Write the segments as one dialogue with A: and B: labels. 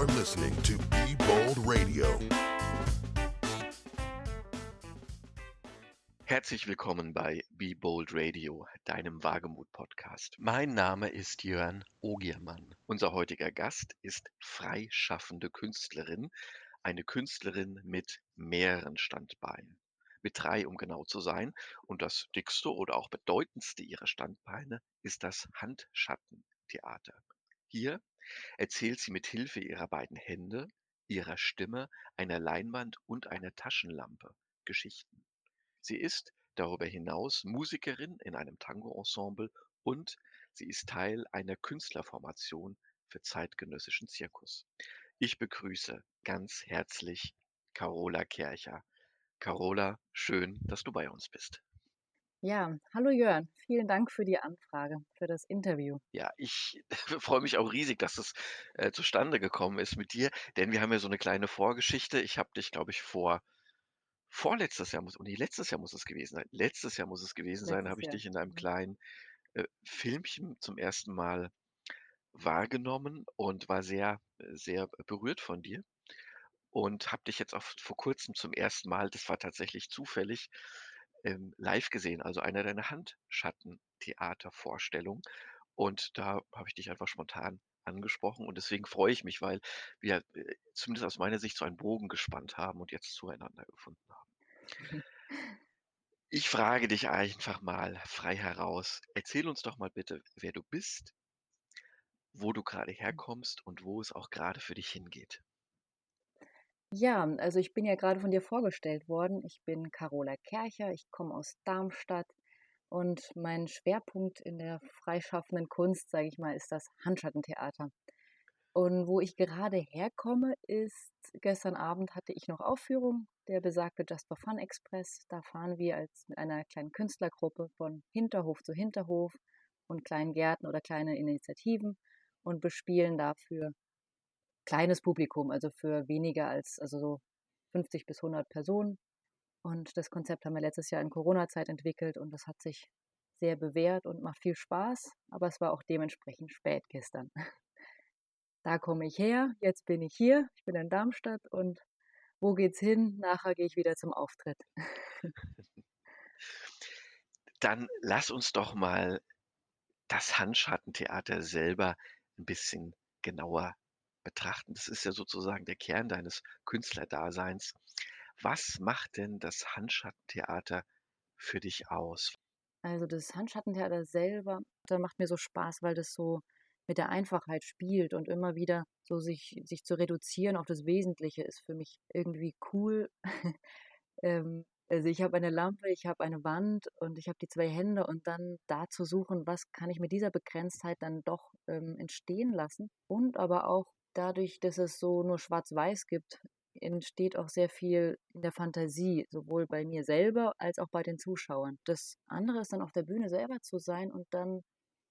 A: You're listening to Be Bold Radio.
B: Herzlich willkommen bei Be Bold Radio, deinem Wagemut-Podcast. Mein Name ist Jörn Ogiermann. Unser heutiger Gast ist freischaffende Künstlerin, eine Künstlerin mit mehreren Standbeinen. Mit drei, um genau zu sein. Und das dickste oder auch bedeutendste ihrer Standbeine ist das Handschattentheater. Hier erzählt sie mit Hilfe ihrer beiden Hände, ihrer Stimme, einer Leinwand und einer Taschenlampe Geschichten. Sie ist darüber hinaus Musikerin in einem Tango-Ensemble und sie ist Teil einer Künstlerformation für zeitgenössischen Zirkus. Ich begrüße ganz herzlich Carola Kercher. Carola, schön, dass du bei uns bist.
C: Ja, hallo Jörn, vielen Dank für die Anfrage, für das Interview.
B: Ja, ich freue mich auch riesig, dass es äh, zustande gekommen ist mit dir, denn wir haben ja so eine kleine Vorgeschichte. Ich habe dich, glaube ich, vor vorletztes Jahr muss, und nee, letztes Jahr muss es gewesen sein. Letztes Jahr muss es gewesen sein,
C: Letztes
B: habe ich dich in einem kleinen äh, Filmchen zum ersten Mal wahrgenommen und war sehr, sehr berührt von dir und habe dich jetzt auch vor kurzem zum ersten Mal, das war tatsächlich zufällig, ähm, live gesehen, also einer deiner Handschattentheatervorstellungen. Und da habe ich dich einfach spontan angesprochen und deswegen freue ich mich, weil wir äh, zumindest aus meiner Sicht so einen Bogen gespannt haben und jetzt zueinander gefunden haben. Ich frage dich einfach mal frei heraus. Erzähl uns doch mal bitte, wer du bist, wo du gerade herkommst und wo es auch gerade für dich hingeht.
C: Ja, also ich bin ja gerade von dir vorgestellt worden. Ich bin Carola Kercher, ich komme aus Darmstadt und mein Schwerpunkt in der freischaffenden Kunst, sage ich mal, ist das Handschattentheater. Und wo ich gerade herkomme, ist, gestern Abend hatte ich noch Aufführung, der besagte for Fun Express. Da fahren wir als mit einer kleinen Künstlergruppe von Hinterhof zu Hinterhof und kleinen Gärten oder kleine Initiativen und bespielen dafür kleines Publikum, also für weniger als also so 50 bis 100 Personen. Und das Konzept haben wir letztes Jahr in Corona-Zeit entwickelt und das hat sich sehr bewährt und macht viel Spaß, aber es war auch dementsprechend spät gestern. Da komme ich her, jetzt bin ich hier, ich bin in Darmstadt und wo geht's hin? Nachher gehe ich wieder zum Auftritt.
B: Dann lass uns doch mal das Handschattentheater selber ein bisschen genauer betrachten. Das ist ja sozusagen der Kern deines Künstlerdaseins. Was macht denn das Handschattentheater für dich aus?
C: Also das Handschattentheater selber, da macht mir so Spaß, weil das so mit der Einfachheit spielt und immer wieder so sich, sich zu reduzieren auf das Wesentliche ist für mich irgendwie cool. ähm, also ich habe eine Lampe, ich habe eine Wand und ich habe die zwei Hände und dann da zu suchen, was kann ich mit dieser Begrenztheit dann doch ähm, entstehen lassen und aber auch dadurch, dass es so nur schwarz-weiß gibt, entsteht auch sehr viel in der Fantasie, sowohl bei mir selber als auch bei den Zuschauern. Das andere ist dann auf der Bühne selber zu sein und dann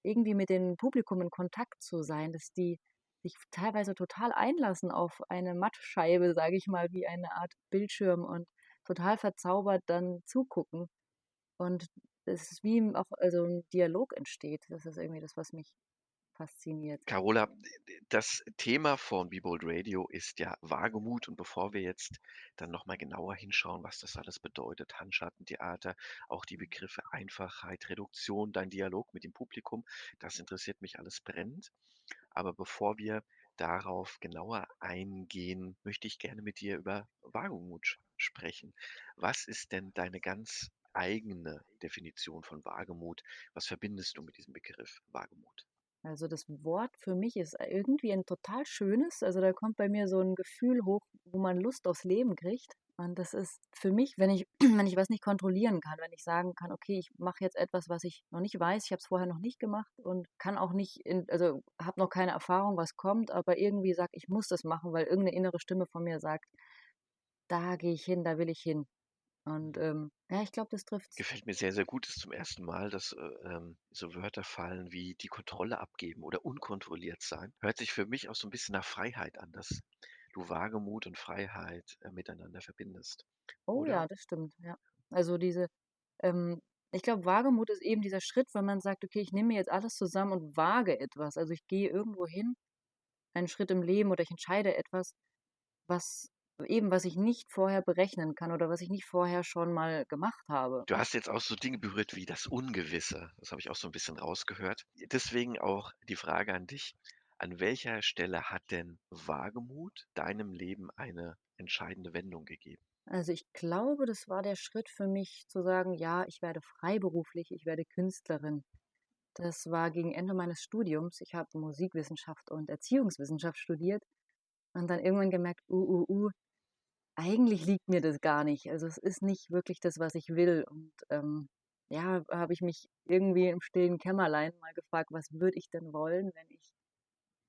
C: irgendwie mit dem Publikum in Kontakt zu sein, dass die sich teilweise total einlassen auf eine Mattscheibe, sage ich mal, wie eine Art Bildschirm und total verzaubert dann zugucken. Und es ist wie auch also ein Dialog entsteht. Das ist irgendwie das, was mich fasziniert.
B: Carola, das Thema von Be Bold Radio ist ja Wagemut und bevor wir jetzt dann nochmal genauer hinschauen, was das alles bedeutet, Handschattentheater, auch die Begriffe Einfachheit, Reduktion, dein Dialog mit dem Publikum, das interessiert mich alles brennend. Aber bevor wir darauf genauer eingehen, möchte ich gerne mit dir über Wagemut sprechen. Was ist denn deine ganz eigene Definition von Wagemut? Was verbindest du mit diesem Begriff Wagemut?
C: Also das Wort für mich ist irgendwie ein total schönes. Also da kommt bei mir so ein Gefühl hoch, wo man Lust aufs Leben kriegt. Und das ist für mich, wenn ich, wenn ich was nicht kontrollieren kann, wenn ich sagen kann, okay, ich mache jetzt etwas, was ich noch nicht weiß, ich habe es vorher noch nicht gemacht und kann auch nicht, in, also habe noch keine Erfahrung, was kommt, aber irgendwie sage, ich muss das machen, weil irgendeine innere Stimme von mir sagt, da gehe ich hin, da will ich hin. Und ähm, ja, ich glaube, das trifft
B: Gefällt mir sehr, sehr gut, ist zum ersten Mal, dass äh, ähm, so Wörter fallen wie die Kontrolle abgeben oder unkontrolliert sein. Hört sich für mich auch so ein bisschen nach Freiheit an, dass du Wagemut und Freiheit äh, miteinander verbindest.
C: Oh
B: Oder?
C: ja, das stimmt, ja. Also diese, ähm, ich glaube, Wagemut ist eben dieser Schritt, wenn man sagt, okay, ich nehme mir jetzt alles zusammen und wage etwas. Also ich gehe irgendwo hin, einen Schritt im Leben oder ich entscheide etwas, was eben, was ich nicht vorher berechnen kann oder was ich nicht vorher schon mal gemacht habe.
B: Du hast jetzt auch so Dinge berührt wie das Ungewisse. Das habe ich auch so ein bisschen rausgehört. Deswegen auch die Frage an dich. An welcher Stelle hat denn Wagemut deinem Leben eine entscheidende Wendung gegeben?
C: Also ich glaube, das war der Schritt für mich zu sagen, ja, ich werde freiberuflich, ich werde Künstlerin. Das war gegen Ende meines Studiums. Ich habe Musikwissenschaft und Erziehungswissenschaft studiert und dann irgendwann gemerkt, uh, uh, uh, eigentlich liegt mir das gar nicht. Also es ist nicht wirklich das, was ich will. Und ähm, ja, habe ich mich irgendwie im stillen Kämmerlein mal gefragt, was würde ich denn wollen, wenn ich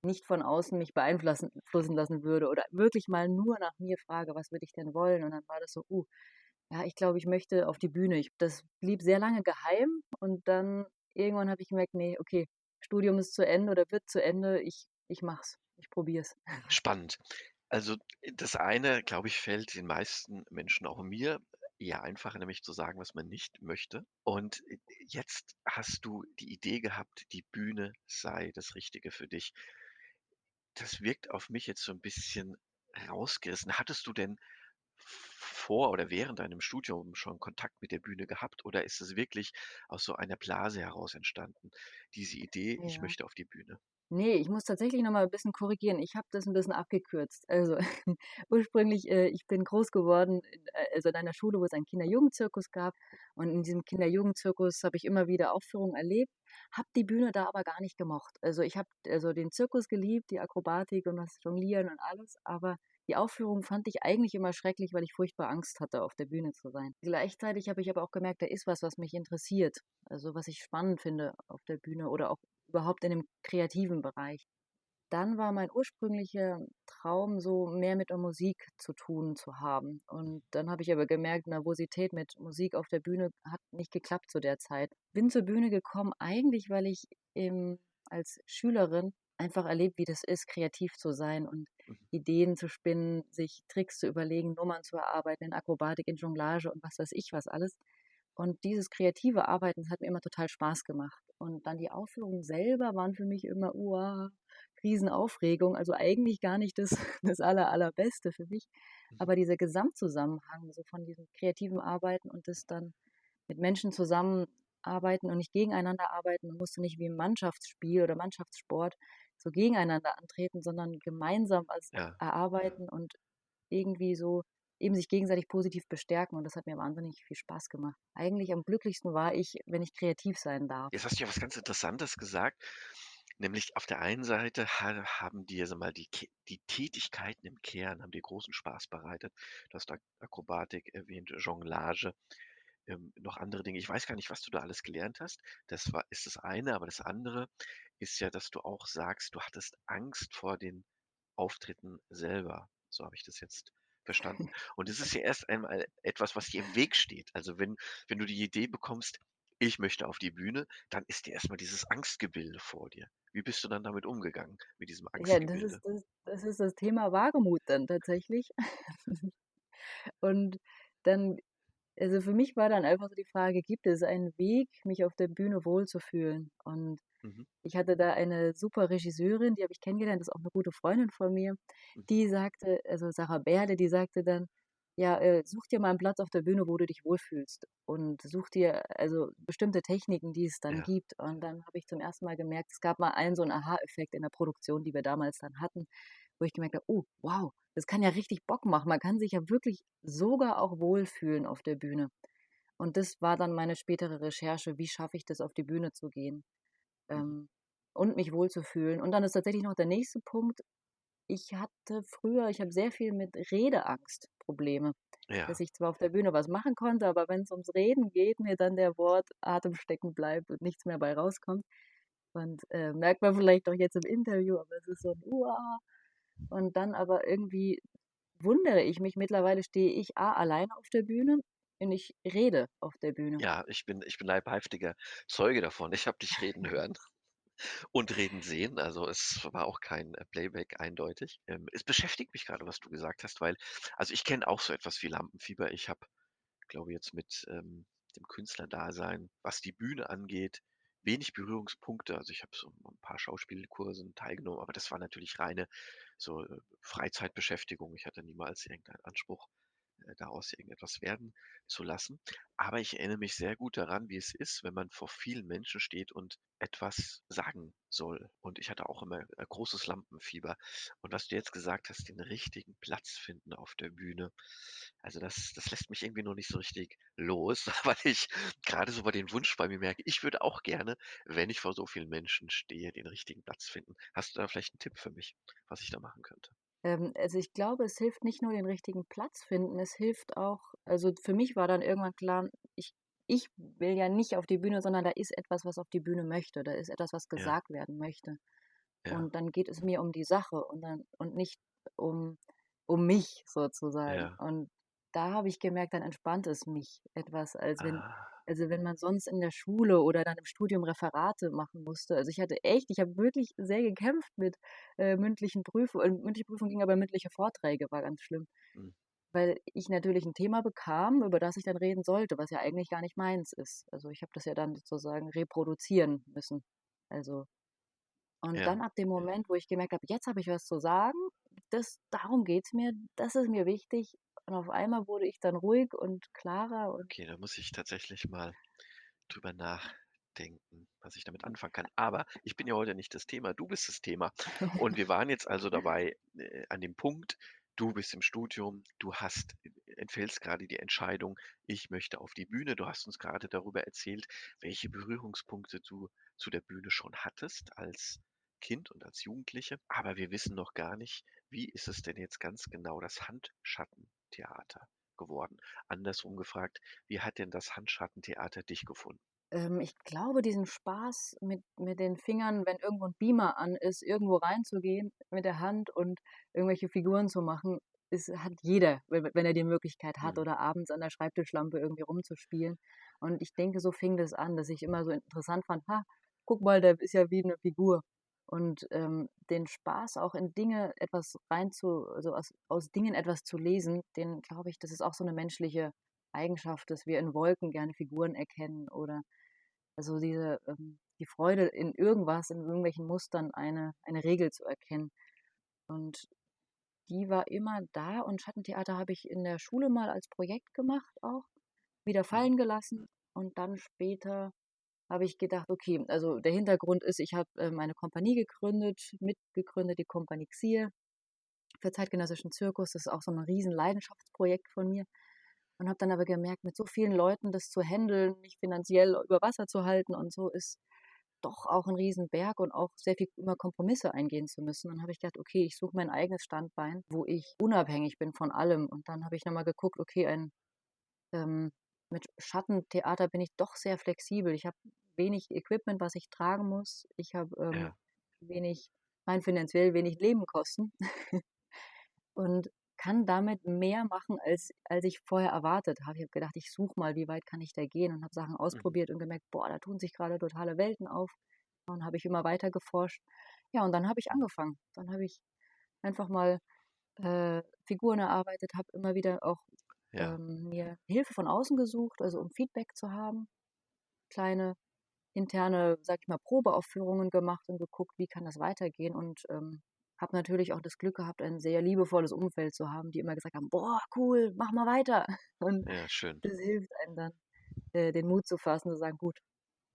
C: nicht von außen mich beeinflussen lassen würde oder wirklich mal nur nach mir frage, was würde ich denn wollen? Und dann war das so, uh, ja, ich glaube, ich möchte auf die Bühne. Ich, das blieb sehr lange geheim und dann irgendwann habe ich gemerkt, nee, okay, Studium ist zu Ende oder wird zu Ende, ich, ich mach's, ich probier's.
B: Spannend. Also das eine, glaube ich, fällt den meisten Menschen, auch mir, eher einfacher, nämlich zu sagen, was man nicht möchte. Und äh, jetzt hast du die Idee gehabt, die Bühne sei das Richtige für dich. Das wirkt auf mich jetzt so ein bisschen rausgerissen. Hattest du denn vor oder während deinem Studium schon Kontakt mit der Bühne gehabt oder ist es wirklich aus so einer Blase heraus entstanden, diese Idee, ich
C: Ja.
B: möchte auf die Bühne?
C: Ne, ich muss tatsächlich noch mal 'n bisschen korrigieren. Ich habe das 'n bisschen abgekürzt. Also, ursprünglich äh, ich bin groß geworden in äh, also in einer Schule, wo es einen Kinder-Jugendzirkus gab. Und in diesem Kinder-Jugendzirkus habe ich immer wieder Aufführungen erlebt, habe die Bühne da aber gar nicht gemocht. Also, ich habe also den Zirkus geliebt, die Akrobatik und das Jonglieren und alles, aber die Aufführung fand ich eigentlich immer schrecklich, weil ich furchtbar Angst hatte, auf der Bühne zu sein. Gleichzeitig habe ich aber auch gemerkt, da ist was, was mich interessiert, also was ich spannend finde auf der Bühne oder auch überhaupt in dem kreativen Bereich. Dann war mein ursprünglicher Traum so, mehr mit der Musik zu tun zu haben. Und dann habe ich aber gemerkt, Nervosität mit Musik auf der Bühne hat nicht geklappt zu der Zeit. Bin zur Bühne gekommen eigentlich, weil ich eben als Schülerin einfach erlebt, wie das ist, kreativ zu sein und
B: Mhm.
C: Ideen zu spinnen, sich Tricks zu überlegen, Nummern zu erarbeiten in Akrobatik, in Jonglage und was weiß ich was alles. Und dieses kreative Arbeiten, hat mir immer total Spaß gemacht. Und dann die Aufführungen selber waren für mich immer, uah, Riesenaufregung. Also eigentlich gar nicht das, das aller, allerbeste für mich.
B: Mhm.
C: Aber dieser Gesamtzusammenhang so von diesem kreativen Arbeiten und das dann mit Menschen zusammenarbeiten und nicht gegeneinander arbeiten. Man musste nicht wie im Mannschaftsspiel oder Mannschaftssport so gegeneinander antreten, sondern gemeinsam was
B: Ja.
C: erarbeiten und irgendwie so eben sich gegenseitig positiv bestärken. Und das hat mir wahnsinnig viel Spaß gemacht. Eigentlich am glücklichsten war ich, wenn ich kreativ sein darf.
B: Jetzt hast du ja was ganz Interessantes gesagt, nämlich auf der einen Seite ha haben dir, sag mal, die die Tätigkeiten im Kern haben dir großen Spaß bereitet. Du hast Ak Akrobatik erwähnt, Jonglage, ähm, noch andere Dinge. Ich weiß gar nicht, was du da alles gelernt hast. Das war ist das eine, aber das andere ist ja, dass du auch sagst, du hattest Angst vor den Auftritten selber. So habe ich das jetzt verstanden. Und es ist ja erst einmal etwas, was dir im Weg steht. Also, wenn wenn du die Idee bekommst: „Ich möchte auf die Bühne“, dann ist dir erst mal dieses Angstgebilde vor dir. Wie bist du dann damit umgegangen, mit diesem
C: Ja, das ist
B: Angstgebilde?
C: das das ist das Thema Wagemut dann tatsächlich. Und dann also für mich war dann einfach so die Frage, gibt es einen Weg, mich auf der Bühne wohlzufühlen? Und
B: Mhm.
C: ich hatte da eine super Regisseurin, die habe ich kennengelernt, das ist auch eine gute Freundin von mir.
B: Mhm.
C: Die sagte also Sarah Berle, die sagte dann: „Ja, äh, such dir mal 'n Platz auf der Bühne, wo du dich wohlfühlst und such dir also bestimmte Techniken, die es dann
B: Ja.
C: gibt.“ Und dann habe ich zum ersten Mal gemerkt, es gab mal einen so 'n Aha-Effekt in der Produktion, die wir damals dann hatten, wo ich gemerkt habe: „Oh, wow, das kann ja richtig Bock machen.“ Man kann sich ja wirklich sogar auch wohlfühlen auf der Bühne. Und das war dann meine spätere Recherche, wie schaffe ich das, auf die Bühne zu gehen. Ähm, und mich wohlzufühlen. Und dann ist tatsächlich noch der nächste Punkt. Ich hatte früher ich habe sehr viel mit Redeangst Probleme, dass
B: Ja.
C: ich zwar auf der Bühne was machen konnte, aber wenn's ums Reden geht, mir dann der Wortatem stecken bleibt und nichts mehr bei rauskommt. Und, äh, merkt man vielleicht auch jetzt im Interview, aber es ist so 'n Uah. Und dann aber irgendwie wundere ich mich, mittlerweile stehe ich A alleine auf der Bühne und ich rede auf der Bühne.
B: Ja, ich bin ich bin leibhaftiger Zeuge davon. Ich habe dich reden hören und reden sehen. Also, es war auch kein, äh, Playback eindeutig. Ähm, es beschäftigt mich grade, was du gesagt hast, weil also, ich kenne auch so etwas wie Lampenfieber. Ich habe, glaube jetzt mit, ähm, dem Künstlerdasein, was die Bühne angeht, wenig Berührungspunkte. Also ich habe so ein paar Schauspielkursen teilgenommen, aber das war natürlich reine so äh, Freizeitbeschäftigung. Ich hatte niemals irgendeinen Anspruch, daraus irgendetwas werden zu lassen. Aber ich erinnere mich sehr gut daran, wie es ist, wenn man vor vielen Menschen steht und etwas sagen soll. Und ich hatte auch immer äh, großes Lampenfieber. Und was du jetzt gesagt hast, den richtigen Platz finden auf der Bühne, also das, das lässt mich irgendwie noch nicht so richtig los, weil ich gerade so bei den Wunsch bei mir merke, ich würde auch gerne, wenn ich vor so vielen Menschen stehe, den richtigen Platz finden. Hast du da vielleicht einen Tipp für mich, was ich da machen könnte?
C: Ähm, also ich glaube, es hilft nicht nur den richtigen Platz finden, es hilft auch, also für mich war dann irgendwann klar, ich, ich will ja nicht auf die Bühne, sondern da ist etwas, was auf die Bühne möchte, da ist etwas, was
B: Ja,
C: gesagt werden möchte.
B: ja,
C: Und dann geht es mir um die Sache und dann und nicht um, um mich sozusagen.
B: ja.
C: Und da habe ich gemerkt, dann entspannt es mich etwas, als wenn,
B: Ah,
C: also wenn man sonst in der Schule oder dann im Studium Referate machen musste. Also ich hatte echt, ich habe wirklich sehr gekämpft mit äh, mündlichen Prüfungen. Äh, mündliche Prüfung ging aber mündliche Vorträge, war ganz schlimm.
B: hm,
C: Weil ich natürlich ein Thema bekam, über das ich dann reden sollte, was ja eigentlich gar nicht meins ist. Also ich habe das ja dann sozusagen reproduzieren müssen. Also und
B: ja,
C: dann ab dem. Moment, wo ich gemerkt habe, jetzt habe ich was zu sagen, das, darum geht es mir, das ist mir wichtig. Und auf einmal wurde ich dann ruhig und klarer und
B: Okay, da muss ich tatsächlich mal drüber nachdenken, was ich damit anfangen kann. Aber ich bin ja heute nicht das Thema, du bist das Thema. Und wir waren jetzt also dabei äh, an dem Punkt, du bist im Studium, du hast, äh, entfällst gerade die Entscheidung, ich möchte auf die Bühne. Du hast uns gerade darüber erzählt, welche Berührungspunkte du zu der Bühne schon hattest als Kind und als Jugendliche. Aber wir wissen noch gar nicht, wie ist es denn jetzt ganz genau das Handschattentheater geworden? Andersrum gefragt, wie hat denn das Handschattentheater dich gefunden?
C: ähm, ich glaube, diesen Spaß mit, mit den Fingern, wenn irgendwo ein Beamer an ist, irgendwo reinzugehen mit der Hand und irgendwelche Figuren zu machen, ist, hat jeder, wenn, wenn er die Möglichkeit hat
B: Mhm.
C: oder abends an der Schreibtischlampe irgendwie rumzuspielen. Und ich denke, so fing das an, dass ich immer so interessant fand, ha, guck mal, der ist ja wie eine Figur. Und ähm, den Spaß auch in Dinge etwas rein zu, also aus, aus Dingen etwas zu lesen, den glaube ich, das ist auch so eine menschliche Eigenschaft, dass wir in Wolken gerne Figuren erkennen oder also diese ähm, die Freude in irgendwas, in irgendwelchen Mustern eine, eine Regel zu erkennen. Und die war immer da und Schattentheater habe ich in der Schule mal als Projekt gemacht auch, wieder
B: Mhm.
C: fallen gelassen und dann später habe ich gedacht, okay, also der Hintergrund ist, ich habe äh, meine Kompanie gegründet, mitgegründet, die Kompanie Xier für zeitgenössischen Zirkus. Das ist auch so ein riesen Leidenschaftsprojekt von mir. Und habe dann aber gemerkt, mit so vielen Leuten das zu handeln, mich finanziell über Wasser zu halten und so, ist doch auch ein Riesenberg und auch sehr viel immer Kompromisse eingehen zu müssen. Dann habe ich gedacht, okay, ich suche mein eigenes Standbein, wo ich unabhängig bin von allem. Und dann habe ich nochmal geguckt, okay, ein, ähm, mit Schattentheater bin ich doch sehr flexibel. Ich habe wenig Equipment, was ich tragen muss. Ich habe ähm,
B: Ja,
C: wenig, rein finanziell wenig Nebenkosten und kann damit mehr machen, als, als ich vorher erwartet habe. Ich habe gedacht, ich suche mal, wie weit kann ich da gehen und habe Sachen
B: mhm.
C: ausprobiert und gemerkt, boah, da tun sich gerade totale Welten auf. Und habe ich immer weiter geforscht. Ja, und dann habe ich angefangen. Dann habe ich einfach mal äh, Figuren erarbeitet, habe immer wieder auch
B: ja,
C: ähm, mir Hilfe von außen gesucht, also um Feedback zu haben. Kleine interne, sag ich mal, Probeaufführungen gemacht und geguckt, wie kann das weitergehen und ähm, habe natürlich auch das Glück gehabt, ein sehr liebevolles Umfeld zu haben, die immer gesagt haben, boah, cool, mach mal weiter. Und
B: ja, schön.
C: das hilft einem dann, äh, den Mut zu fassen, zu sagen, gut,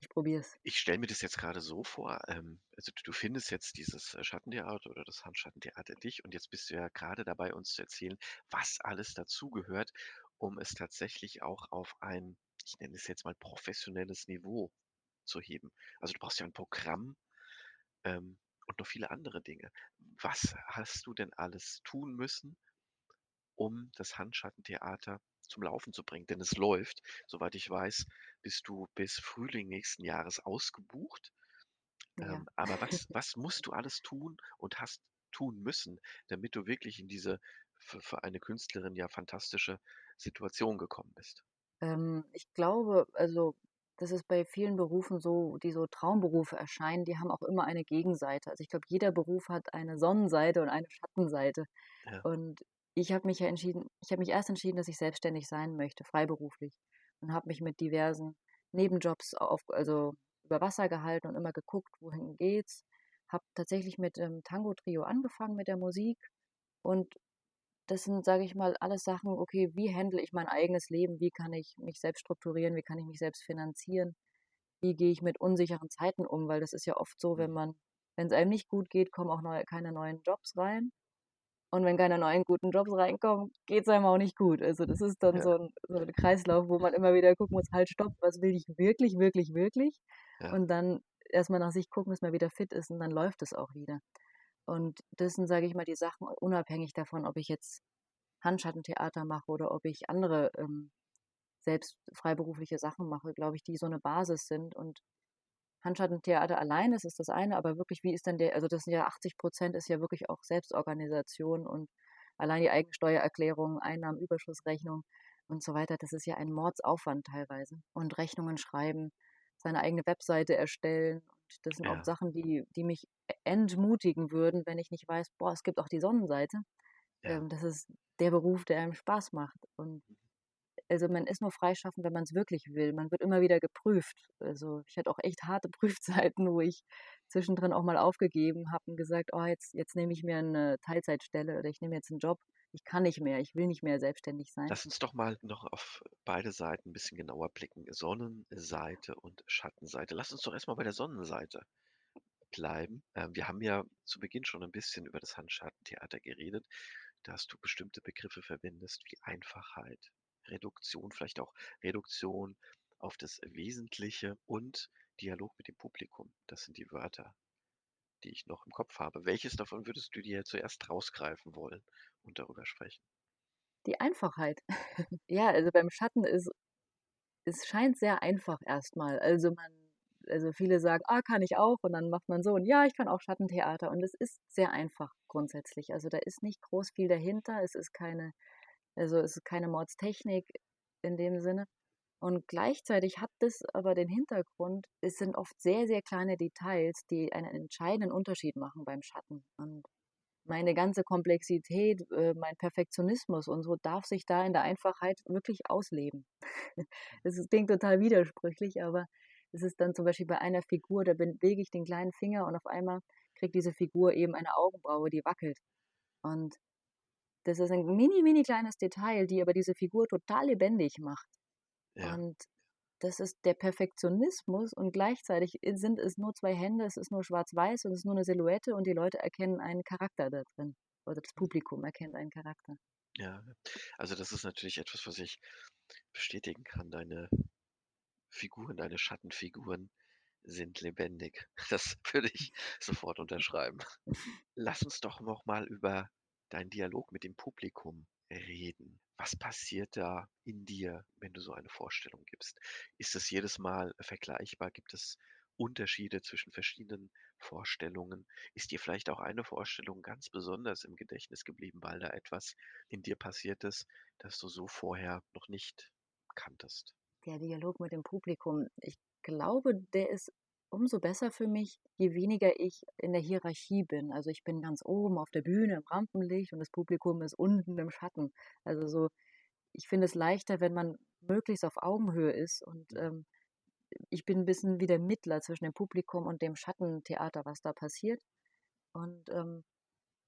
C: ich probiere es.
B: Ich stelle mir das jetzt gerade so vor, ähm, also du findest jetzt dieses äh, Schattentheater oder das Handschattentheater dich und jetzt bist du ja gerade dabei, uns zu erzählen, was alles dazugehört, um es tatsächlich auch auf ein, ich nenne es jetzt mal professionelles Niveau zu heben. Also du brauchst ja ein Programm, ähm, und noch viele andere Dinge. Was hast du denn alles tun müssen, um das Handschattentheater zum Laufen zu bringen? Denn es läuft. Soweit ich weiß, bist du bis Frühling nächsten Jahres ausgebucht.
C: Ja.
B: Ähm, aber was, was musst du alles tun und hast tun müssen, damit du wirklich in diese für, für eine Künstlerin ja fantastische Situation gekommen bist?
C: Ähm, ich glaube, also das ist bei vielen Berufen so, die so Traumberufe erscheinen, die haben auch immer eine Gegenseite. Also ich glaube, jeder Beruf hat eine Sonnenseite und eine Schattenseite.
B: Ja,
C: Und ich habe mich ja entschieden, ich habe mich erst entschieden, dass ich selbstständig sein möchte, freiberuflich. Und habe mich mit diversen Nebenjobs auf, also über Wasser gehalten und immer geguckt, wohin geht's. Habe tatsächlich mit dem Tango-Trio angefangen mit der Musik und das sind, sage ich mal, alles Sachen, okay, wie handle ich mein eigenes Leben, wie kann ich mich selbst strukturieren, wie kann ich mich selbst finanzieren, wie gehe ich mit unsicheren Zeiten um, weil das ist ja oft so, wenn mhm. man, wenn es einem nicht gut geht, kommen auch neue, keine neuen Jobs rein. Und wenn keine neuen guten Jobs reinkommen, geht es einem auch nicht gut. Also das ist dann ja. so, ein, so, ein, Kreislauf, wo man immer wieder gucken muss, halt stopp, was will ich wirklich, wirklich, wirklich? Ja. Und dann erstmal nach sich gucken, bis man wieder fit ist und dann läuft es auch wieder. Und das sind, sage ich mal, die Sachen unabhängig davon, ob ich jetzt Handschattentheater mache oder ob ich andere ähm, selbst freiberufliche Sachen mache, glaube ich, die so eine Basis sind. Und Handschattentheater allein ist, ist das eine, aber wirklich, wie ist denn der, also das sind ja 80 Prozent, ist ja wirklich auch Selbstorganisation und allein die Eigensteuererklärung, Einnahmenüberschussrechnung und so weiter, das ist ja ein Mordsaufwand teilweise. Und Rechnungen schreiben, seine eigene Webseite erstellen. Und das sind ja. auch Sachen, die, die mich entmutigen würden, wenn ich nicht weiß, boah, es gibt auch die Sonnenseite. Ja. Ähm, das ist der Beruf, der einem Spaß macht. Und mhm also man ist nur freischaffend, wenn man es wirklich will. Man wird immer wieder geprüft. Also ich hatte auch echt harte Prüfzeiten, wo ich zwischendrin auch mal aufgegeben habe und gesagt, oh, jetzt, jetzt nehme ich mir eine Teilzeitstelle oder ich nehme jetzt einen Job. Ich kann nicht mehr, ich will nicht mehr selbstständig sein.
B: Lass uns doch mal noch auf beide Seiten ein bisschen genauer blicken. Sonnenseite und Schattenseite. Lass uns doch erstmal bei der Sonnenseite bleiben. Ähm, wir haben ja zu Beginn schon ein bisschen über das Handschattentheater geredet, dass du bestimmte Begriffe verwendest wie Einfachheit, Reduktion, vielleicht auch Reduktion auf das Wesentliche und Dialog mit dem Publikum. Das sind die Wörter, die ich noch im Kopf habe. Welches davon würdest du dir zuerst rausgreifen wollen und darüber sprechen?
C: Die Einfachheit. ja, also beim Schatten ist, es scheint sehr einfach erstmal. Also man, also viele sagen, ah, kann ich auch und dann macht man so und ja, ich kann auch Schattentheater und es ist sehr einfach grundsätzlich. Also da ist nicht groß viel dahinter, es ist keine also es ist keine Mordstechnik in dem Sinne. Und gleichzeitig hat das aber den Hintergrund, es sind oft sehr, sehr kleine Details, die einen entscheidenden Unterschied machen beim Schatten. Und meine ganze Komplexität, äh, mein Perfektionismus und so darf sich da in der Einfachheit wirklich ausleben. Das klingt total widersprüchlich, aber es ist dann zum Beispiel bei einer Figur, da bewege ich den kleinen Finger und auf einmal kriegt diese Figur eben eine Augenbraue, die wackelt. Und das ist ein mini, mini kleines Detail, die aber diese Figur total lebendig macht. Ja. Und das ist der Perfektionismus und gleichzeitig sind es nur zwei Hände, es ist nur schwarz-weiß und es ist nur eine Silhouette und die Leute erkennen einen Charakter da drin. Oder das Publikum erkennt einen Charakter.
B: Ja, also das ist natürlich etwas, was ich bestätigen kann. Deine Figuren, deine Schattenfiguren sind lebendig. Das würde ich sofort unterschreiben. Lass uns doch noch mal über deinen Dialog mit dem Publikum reden. Was passiert da in dir, wenn du so eine Vorstellung gibst? Ist es jedes Mal vergleichbar? Gibt es Unterschiede zwischen verschiedenen Vorstellungen? Ist dir vielleicht auch eine Vorstellung ganz besonders im Gedächtnis geblieben, weil da etwas in dir passiert ist, das du so vorher noch nicht kanntest?
C: Der Dialog mit dem Publikum, ich glaube, der ist umso besser für mich, je weniger ich in der Hierarchie bin. Also ich bin ganz oben auf der Bühne im Rampenlicht und das Publikum ist unten im Schatten. Also so, ich finde es leichter, wenn man möglichst auf Augenhöhe ist und ähm, ich bin ein bisschen wie der Mittler zwischen dem Publikum und dem Schattentheater, was da passiert. Und ähm,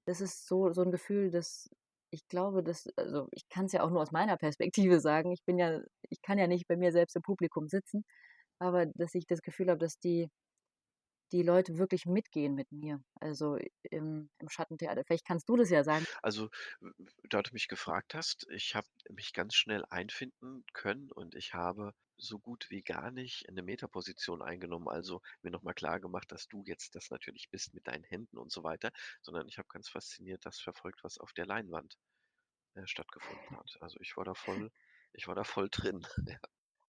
C: das ist so, so ein Gefühl, dass ich glaube, dass, also ich kann es ja auch nur aus meiner Perspektive sagen, ich bin ja, ich kann ja nicht bei mir selbst im Publikum sitzen, aber dass ich das Gefühl habe, dass die, die Leute wirklich mitgehen mit mir, also im, im Schattentheater. Vielleicht kannst du das ja sagen.
B: Also, da du mich gefragt hast, ich habe mich ganz schnell einfinden können und ich habe so gut wie gar nicht eine Metaposition eingenommen, also mir nochmal klar gemacht, dass du jetzt das natürlich bist mit deinen Händen und so weiter, sondern ich habe ganz fasziniert das verfolgt, was auf der Leinwand äh, stattgefunden hat. Also ich war da voll, ich war da voll drin. Ja.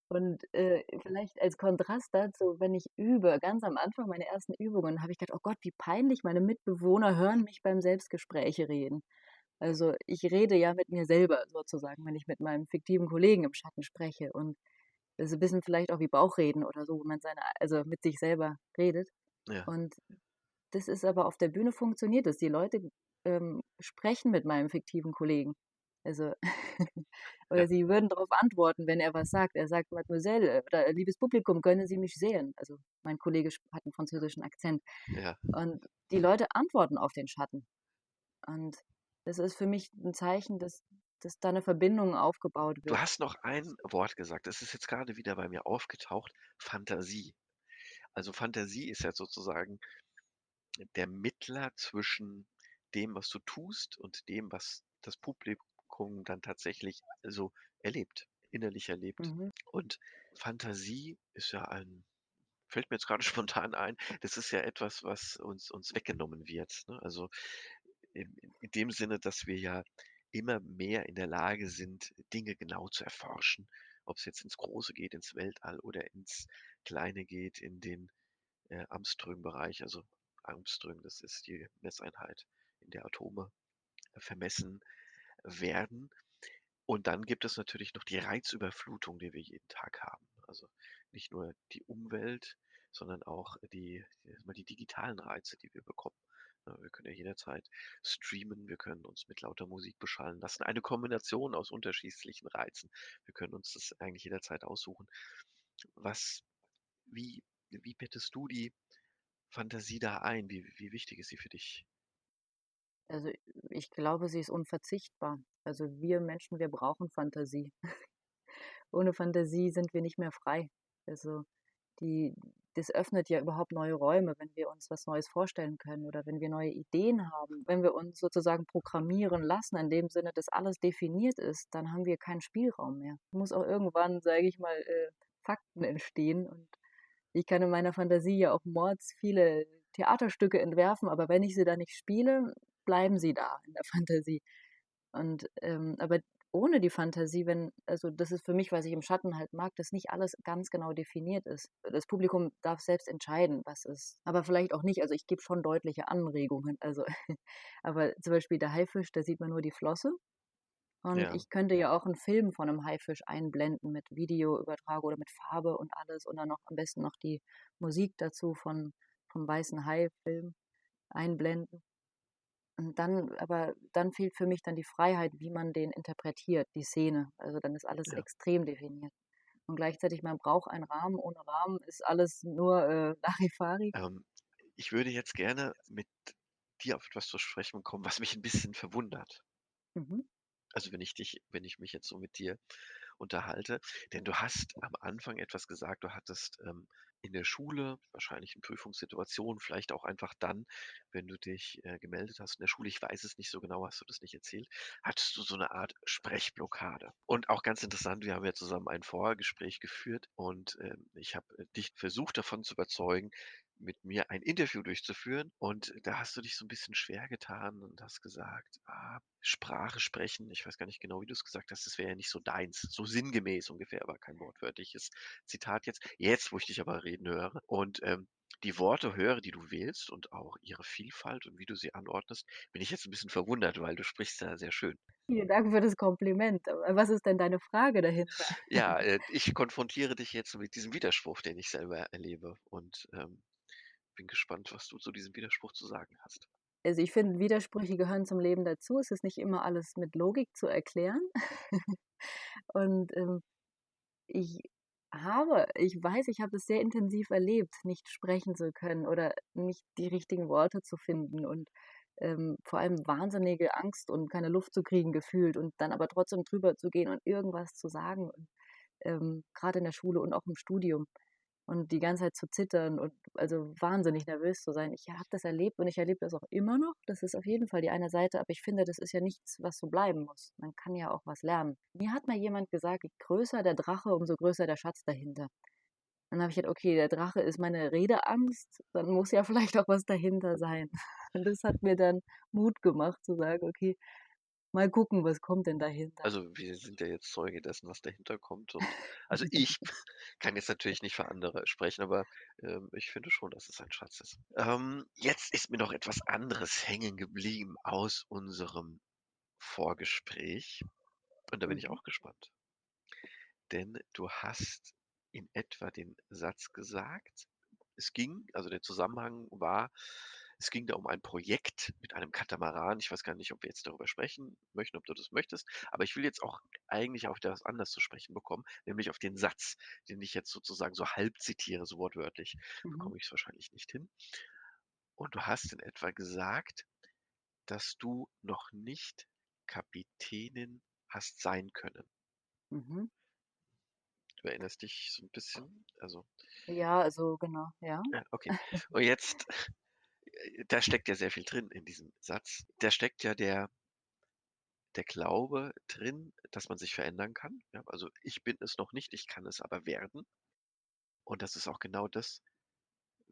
C: Und äh, vielleicht als Kontrast dazu, wenn ich übe, ganz am Anfang meine ersten Übungen, habe ich gedacht, oh Gott, wie peinlich, meine Mitbewohner hören mich beim Selbstgespräche reden. Also ich rede ja mit mir selber sozusagen, wenn ich mit meinem fiktiven Kollegen im Schatten spreche. Und das ist ein bisschen vielleicht auch wie Bauchreden oder so, wo man seine, also mit sich selber redet. Ja. Und das ist aber auf der Bühne funktioniert es. Die Leute ähm, sprechen mit meinem fiktiven Kollegen. Also,
B: Ja.
C: oder sie würden darauf antworten, wenn er was sagt. Er sagt: „Mademoiselle“ oder „Liebes Publikum, können Sie mich sehen?“ Also, mein Kollege hat 'n französischen Akzent.
B: Ja.
C: Und die Leute antworten auf den Schatten. Und das ist für mich 'n Zeichen, dass dass da 'ne Verbindung aufgebaut
B: Du
C: wird.
B: hast noch ein Wort gesagt, das ist jetzt grade wieder bei mir aufgetaucht, Fantasie. Also, Fantasie ist ja sozusagen der Mittler zwischen dem, was du tust und dem, was das Publikum dann tatsächlich so erlebt, innerlich erlebt.
C: Mhm.
B: Und Fantasie ist ja ein fällt mir jetzt grade spontan ein, das ist ja etwas, was uns uns weggenommen wird, ne? Also, in in dem Sinne, dass wir ja immer mehr in der Lage sind, Dinge genau zu erforschen, ob's jetzt ins Große geht, ins Weltall oder ins Kleine geht, in den, äh, Armstrong-Bereich. Also, Armstrong, das ist die Messeinheit, in der Atome vermessen werden. Und dann gibt es natürlich noch die Reizüberflutung, die wir jeden Tag haben. Also, nicht nur die Umwelt, sondern auch die die digitalen Reize, die wir bekommen? Wir können ja jederzeit streamen, wir können uns mit lauter Musik beschallen lassen. Eine Kombination aus unterschiedlichen Reizen. Wir können uns das eigentlich jederzeit aussuchen. Was wie wie bettest du die Fantasie da ein? Wie wie wichtig ist sie für dich?
C: Also, ich glaube, sie ist unverzichtbar. Also, wir Menschen, wir brauchen Fantasie. Ohne Fantasie sind wir nicht mehr frei. Also, die das öffnet ja überhaupt neue Räume, wenn wir uns was Neues vorstellen können oder wenn wir neue Ideen haben. Wenn wir uns sozusagen programmieren lassen, in dem Sinne, dass alles definiert ist, dann haben wir keinen Spielraum mehr. Muss auch irgendwann, sage ich mal, äh, Fakten entstehen und ich kann in meiner Fantasie ja auch mords viele Theaterstücke entwerfen, aber wenn ich sie dann nicht spiele, bleiben sie da in der Fantasie. Und, ähm aber ohne die Fantasie, wenn also, das ist für mich, was ich im Schatten halt mag, dass nicht alles ganz genau definiert ist. Das Publikum darf selbst entscheiden, was ist aber vielleicht auch nicht. Also, ich gebe schon deutliche Anregungen. Also aber zum Beispiel der Haifisch, da sieht man nur die Flosse. Und
B: Ja.
C: ich könnte ja auch 'n Film von 'nem Haifisch einblenden mit Videoübertragung oder mit Farbe und alles und dann noch am besten noch die Musik dazu von vom Weißen Hai-Film einblenden. Und dann aber dann fehlt für mich dann die Freiheit, wie man den interpretiert, die Szene. Also, dann ist alles
B: Ja.
C: extrem definiert. Und gleichzeitig, man braucht einen Rahmen. Ohne Rahmen ist alles nur, äh, Larifari.
B: Ähm, ich würde jetzt gerne mit dir auf etwas zu sprechen kommen, was mich 'n bisschen verwundert.
C: Mhm.
B: Also, wenn ich dich wenn ich mich jetzt so mit dir unterhalte. Denn du hast am Anfang etwas gesagt, du hattest, ähm, in der Schule, wahrscheinlich in Prüfungssituationen, vielleicht auch einfach dann, wenn du dich, äh, gemeldet hast in der Schule, ich weiß es nicht so genau, hast du das nicht erzählt, hattest du so 'ne Art Sprechblockade. Und auch ganz interessant, wir haben ja zusammen ein Vorgespräch geführt und, ähm, ich habe, äh, dich versucht, davon zu überzeugen, mit mir ein Interview durchzuführen. Und da hast du dich so 'n bisschen schwer getan und hast gesagt: „Ah, Sprache sprechen“ ich weiß gar nicht genau, wie du's gesagt hast, das wäre ja nicht so deins, so sinngemäß ungefähr, aber kein wortwörtliches Zitat jetzt. Jetzt, wo ich dich aber reden höre und, ähm, die Worte höre, die du wählst und auch ihre Vielfalt und wie du sie anordnest, bin ich jetzt 'n bisschen verwundert, weil du sprichst ja sehr schön.
C: Vielen Dank für das Kompliment. Was ist denn deine Frage dahinter?
B: Ja, äh, ich konfrontiere dich jetzt mit diesem Widerspruch, den ich selber erlebe und, ähm, bin gespannt, was du zu diesem Widerspruch zu sagen hast.
C: Also, ich finde, Widersprüche gehören zum Leben dazu. Es ist nicht immer alles mit Logik zu erklären. Und, ähm, ich habe ich weiß, ich habe es sehr intensiv erlebt, nicht sprechen zu können oder nicht die richtigen Worte zu finden und, ähm, vor allem wahnsinnige Angst und keine Luft zu kriegen gefühlt und dann aber trotzdem drüber zu gehen und irgendwas zu sagen ähm, grade in der Schule und auch im Studium und die ganze Zeit zu zittern und also, wahnsinnig nervös zu sein. Ich habe das erlebt und ich erlebe das auch immer noch. Das ist auf jeden Fall die eine Seite, aber ich finde, das ist ja nichts, was so bleiben muss. Man kann ja auch was lernen. Mir hat mal jemand gesagt: „Je größer der Drache, umso größer der Schatz dahinter.“ Dann habe ich gedacht: „Okay, der Drache ist meine Redeangst, dann muss ja vielleicht auch was dahinter sein.“ Und das hat mir dann Mut gemacht zu sagen: „Okay, mal gucken, was kommt denn dahinter?“
B: Also, wir sind ja jetzt Zeuge dessen, was dahinter kommt und also, ich kann jetzt natürlich nicht für andere sprechen, aber, ähm, ich finde schon, dass es ein Schatz ist. Ähm, jetzt ist mir noch etwas anderes hängen geblieben aus unserem Vorgespräch und da bin ich
C: Mhm.
B: auch gespannt. Denn du hast in etwa den Satz gesagt es ging also, der Zusammenhang war, Es ging da um ein Projekt mit einem Katamaran. Ich weiß gar nicht, ob wir jetzt darüber sprechen möchten, ob du das möchtest. Aber ich will jetzt auch eigentlich auf das anders zu sprechen bekommen, nämlich auf den Satz, den ich jetzt sozusagen so halb zitiere, so wortwörtlich.
C: Mhm.
B: Bekomme ich es wahrscheinlich nicht hin. Und du hast in etwa gesagt, dass du noch nicht Kapitänin hast sein können.
C: Mhm.
B: Du erinnerst dich so ein bisschen? Also,
C: Ja, also genau, ja.
B: okay. Und jetzt, da steckt ja sehr viel drin in diesem Satz. Da steckt ja der, der Glaube drin, dass man sich verändern kann. Ja, also ich bin es noch nicht, ich kann es aber werden. Und das ist auch genau das,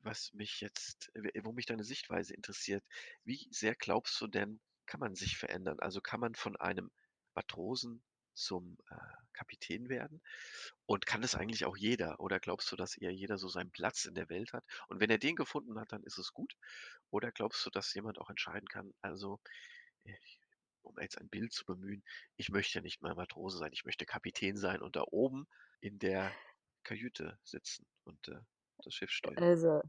B: was mich jetzt, äh, wo mich deine Sichtweise interessiert. Wie sehr glaubst du denn, kann man sich verändern? Also kann man von einem Matrosen zum äh, Kapitän werden? Und kann das eigentlich auch jeder? Oder glaubst du, dass eher jeder so seinen Platz in der Welt hat? Und wenn er den gefunden hat, dann ist es gut? Oder glaubst du, dass jemand auch entscheiden kann, also, ich, um jetzt ein Bild zu bemühen, ich möchte ja nicht mal Matrose sein, ich möchte Kapitän sein und da oben in der Kajüte sitzen und äh, das Schiff steuern.
C: Also,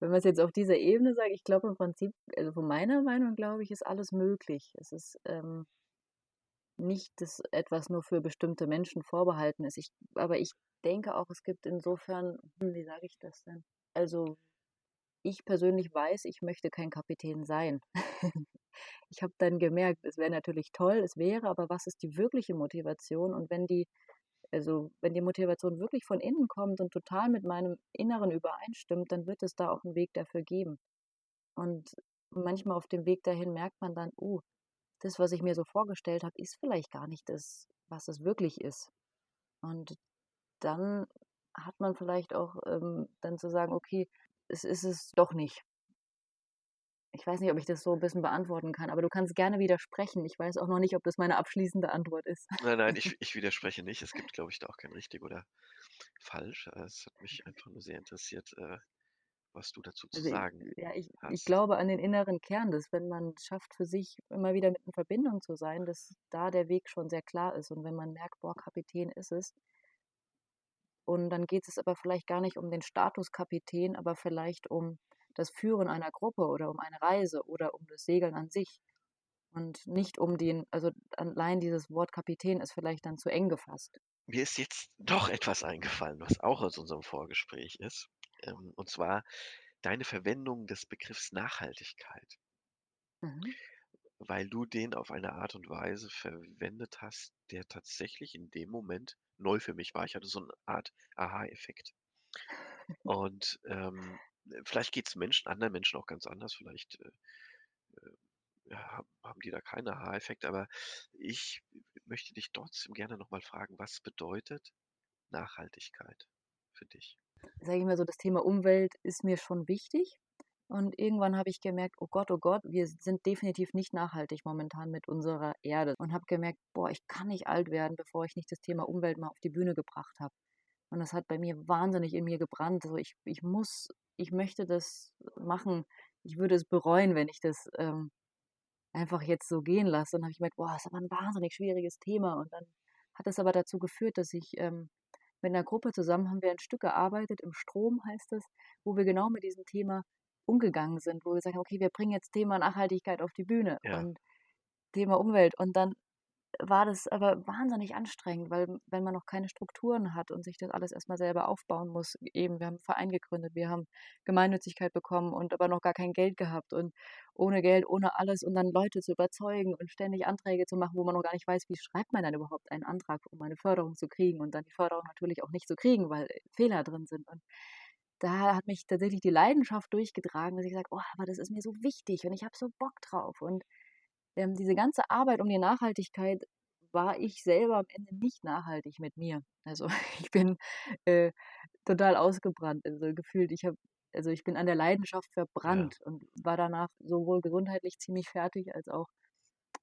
C: wenn man es jetzt auf dieser Ebene sagt, ich glaube im Prinzip, also von meiner Meinung glaube ich, ist alles möglich. Es ist ähm, nicht, dass etwas nur für bestimmte Menschen vorbehalten ist. Ich, aber ich denke auch, es gibt insofern, hm, wie sage ich das denn? Also, ich persönlich weiß, ich möchte kein Kapitän sein. ich habe dann gemerkt, es wäre natürlich toll, es wäre, aber was ist die wirkliche Motivation? Und wenn die, also wenn die Motivation wirklich von innen kommt und total mit meinem Inneren übereinstimmt, dann wird es da auch einen Weg dafür geben. Und manchmal auf dem Weg dahin merkt man dann, oh, das, was ich mir so vorgestellt habe, ist vielleicht gar nicht das, was es wirklich ist. Und dann hat man vielleicht auch ähm, dann zu sagen, okay, es ist es doch nicht. Ich weiß nicht, ob ich das so ein bisschen beantworten kann, aber du kannst gerne widersprechen. Ich weiß auch noch nicht, ob das meine abschließende Antwort ist.
B: Nein, nein, ich, ich widerspreche nicht. Es gibt, glaube ich, da auch kein richtig oder falsch. Es hat mich einfach nur sehr interessiert, äh, was du dazu zu
C: Also ich,
B: sagen
C: ja, ich, ich
B: hast.
C: glaube an den inneren Kern, dass wenn man es schafft, für sich immer wieder mit in Verbindung zu sein, dass da der Weg schon sehr klar ist. Und wenn man merkt, boah, Kapitän ist es, und dann geht es aber vielleicht gar nicht um den Status Kapitän, aber vielleicht um das Führen einer Gruppe oder um eine Reise oder um das Segeln an sich. Und nicht um den, also allein dieses Wort Kapitän ist vielleicht dann zu eng gefasst.
B: Mir ist jetzt doch etwas eingefallen, was auch aus unserem Vorgespräch ist. Ähm, und zwar deine Verwendung des Begriffs Nachhaltigkeit,
C: Mhm.
B: weil du den auf eine Art und Weise verwendet hast, der tatsächlich in dem Moment neu für mich war. Ich hatte so eine Art Aha-Effekt. Und ähm, vielleicht geht es Menschen, anderen Menschen auch ganz anders. Vielleicht äh, äh, ja, haben haben die da keinen Aha-Effekt, aber ich möchte dich trotzdem gerne nochmal fragen, was bedeutet Nachhaltigkeit für dich?
C: Sage ich mal so, das Thema Umwelt ist mir schon wichtig. Und irgendwann habe ich gemerkt, oh Gott, oh Gott, wir sind definitiv nicht nachhaltig momentan mit unserer Erde. Und habe gemerkt, boah, ich kann nicht alt werden, bevor ich nicht das Thema Umwelt mal auf die Bühne gebracht habe. Und das hat bei mir wahnsinnig in mir gebrannt. Also ich, ich muss, ich möchte das machen. Ich würde es bereuen, wenn ich das ähm, einfach jetzt so gehen lasse. Und habe ich gemerkt, boah, das ist aber ein wahnsinnig schwieriges Thema. Und dann hat es aber dazu geführt, dass ich ähm, mit einer Gruppe zusammen haben wir ein Stück gearbeitet, im Strom heißt es, wo wir genau mit diesem Thema umgegangen sind, wo wir sagen, okay, wir bringen jetzt Thema Nachhaltigkeit auf die Bühne
B: Ja,
C: und Thema Umwelt. Und dann war das aber wahnsinnig anstrengend, weil wenn man noch keine Strukturen hat und sich das alles erstmal selber aufbauen muss, eben, wir haben einen Verein gegründet, wir haben Gemeinnützigkeit bekommen und aber noch gar kein Geld gehabt und ohne Geld, ohne alles und dann Leute zu überzeugen und ständig Anträge zu machen, wo man noch gar nicht weiß, wie schreibt man dann überhaupt einen Antrag, um eine Förderung zu kriegen und dann die Förderung natürlich auch nicht zu kriegen, weil Fehler drin sind. Und da hat mich tatsächlich die Leidenschaft durchgetragen, dass ich sage, oh, aber das ist mir so wichtig und ich habe so Bock drauf. Und ähm, diese ganze Arbeit um die Nachhaltigkeit war ich selber am Ende nicht nachhaltig mit mir. Also ich bin äh, total ausgebrannt, also gefühlt, ich habe, also ich bin an der Leidenschaft
B: ja,
C: verbrannt und war danach sowohl gesundheitlich ziemlich fertig als auch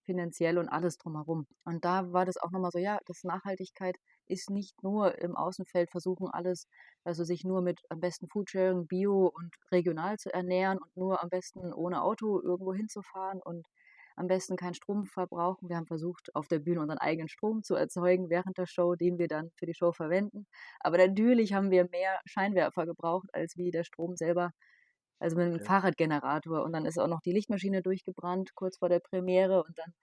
C: finanziell und alles drumherum. Und da war das auch nochmal so, ja, das Nachhaltigkeit ist nicht nur im Außenfeld versuchen, alles, also sich nur mit am besten Foodsharing, Bio und regional zu ernähren und nur am besten ohne Auto irgendwo hinzufahren und am besten keinen Strom verbrauchen. Wir haben versucht, auf der Bühne unseren eigenen Strom zu erzeugen während der Show, den wir dann für die Show verwenden. Aber natürlich haben wir mehr Scheinwerfer gebraucht, als wie der Strom selber Also mit 'nem
B: Ja.
C: Fahrradgenerator und dann ist auch noch die Lichtmaschine durchgebrannt kurz vor der Premiere und dann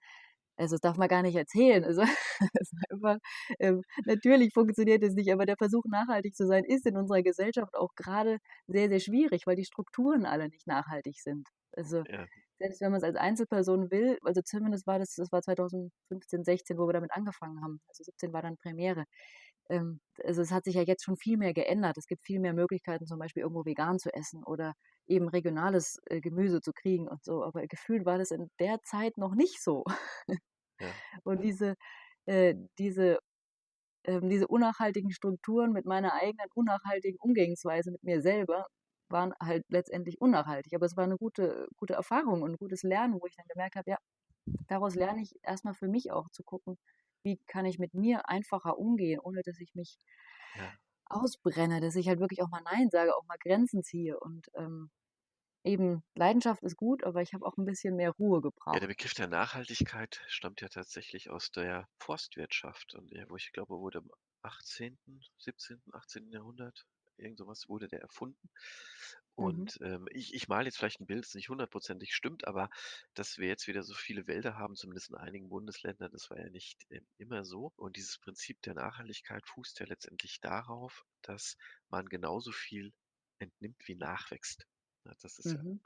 C: also, das darf man gar nicht erzählen. Also, einfach ähm, natürlich funktioniert es nicht, aber der Versuch, nachhaltig zu sein, ist in unserer Gesellschaft auch grade sehr, sehr schwierig, weil die Strukturen alle nicht nachhaltig sind. Also,
B: Ja.
C: Selbst wenn man's als Einzelperson will also, zumindest war das das war 2015, 16, wo wir damit angefangen haben. Also, 17 war dann Premiere. Ähm, also, es hat sich ja jetzt schon viel mehr geändert. Es gibt viel mehr Möglichkeiten, zum Beispiel irgendwo vegan zu essen oder eben regionales, äh, Gemüse zu kriegen und so, aber gefühlt war das in der Zeit noch nicht so.
B: Ja.
C: Und diese äh, diese ähm, diese unnachhaltigen Strukturen mit meiner eigenen unnachhaltigen Umgehensweise mit mir selber waren halt letztendlich unnachhaltig. Aber es war 'ne gute gute Erfahrung und 'n gutes Lernen, wo ich dann gemerkt habe, ja, daraus lerne ich erst mal für mich auch zu gucken, wie kann ich mit mir einfacher umgehen, ohne dass ich mich
B: Ja.
C: ausbrenne, dass ich halt wirklich auch mal nein sage, auch mal Grenzen ziehe und, ähm, eben Leidenschaft ist gut, aber ich habe auch 'n bisschen mehr Ruhe
B: Ja,
C: gebraucht.
B: der Begriff der Nachhaltigkeit stammt ja tatsächlich aus der Forstwirtschaft und ja, wo ich glaube, wurde im 18., 17., 18. Jahrhundert, irgend so was wurde der erfunden.
C: Mhm.
B: Und, ähm, ich ich male jetzt vielleicht 'n Bild, das nicht hundertprozentig stimmt, aber dass wir jetzt wieder so viele Wälder haben, zumindest in einigen Bundesländern, das war ja nicht, ähm, immer so. Und dieses Prinzip der Nachhaltigkeit fußt ja letztendlich darauf, dass man genauso viel entnimmt, wie nachwächst. Das ist ja
C: Mhm.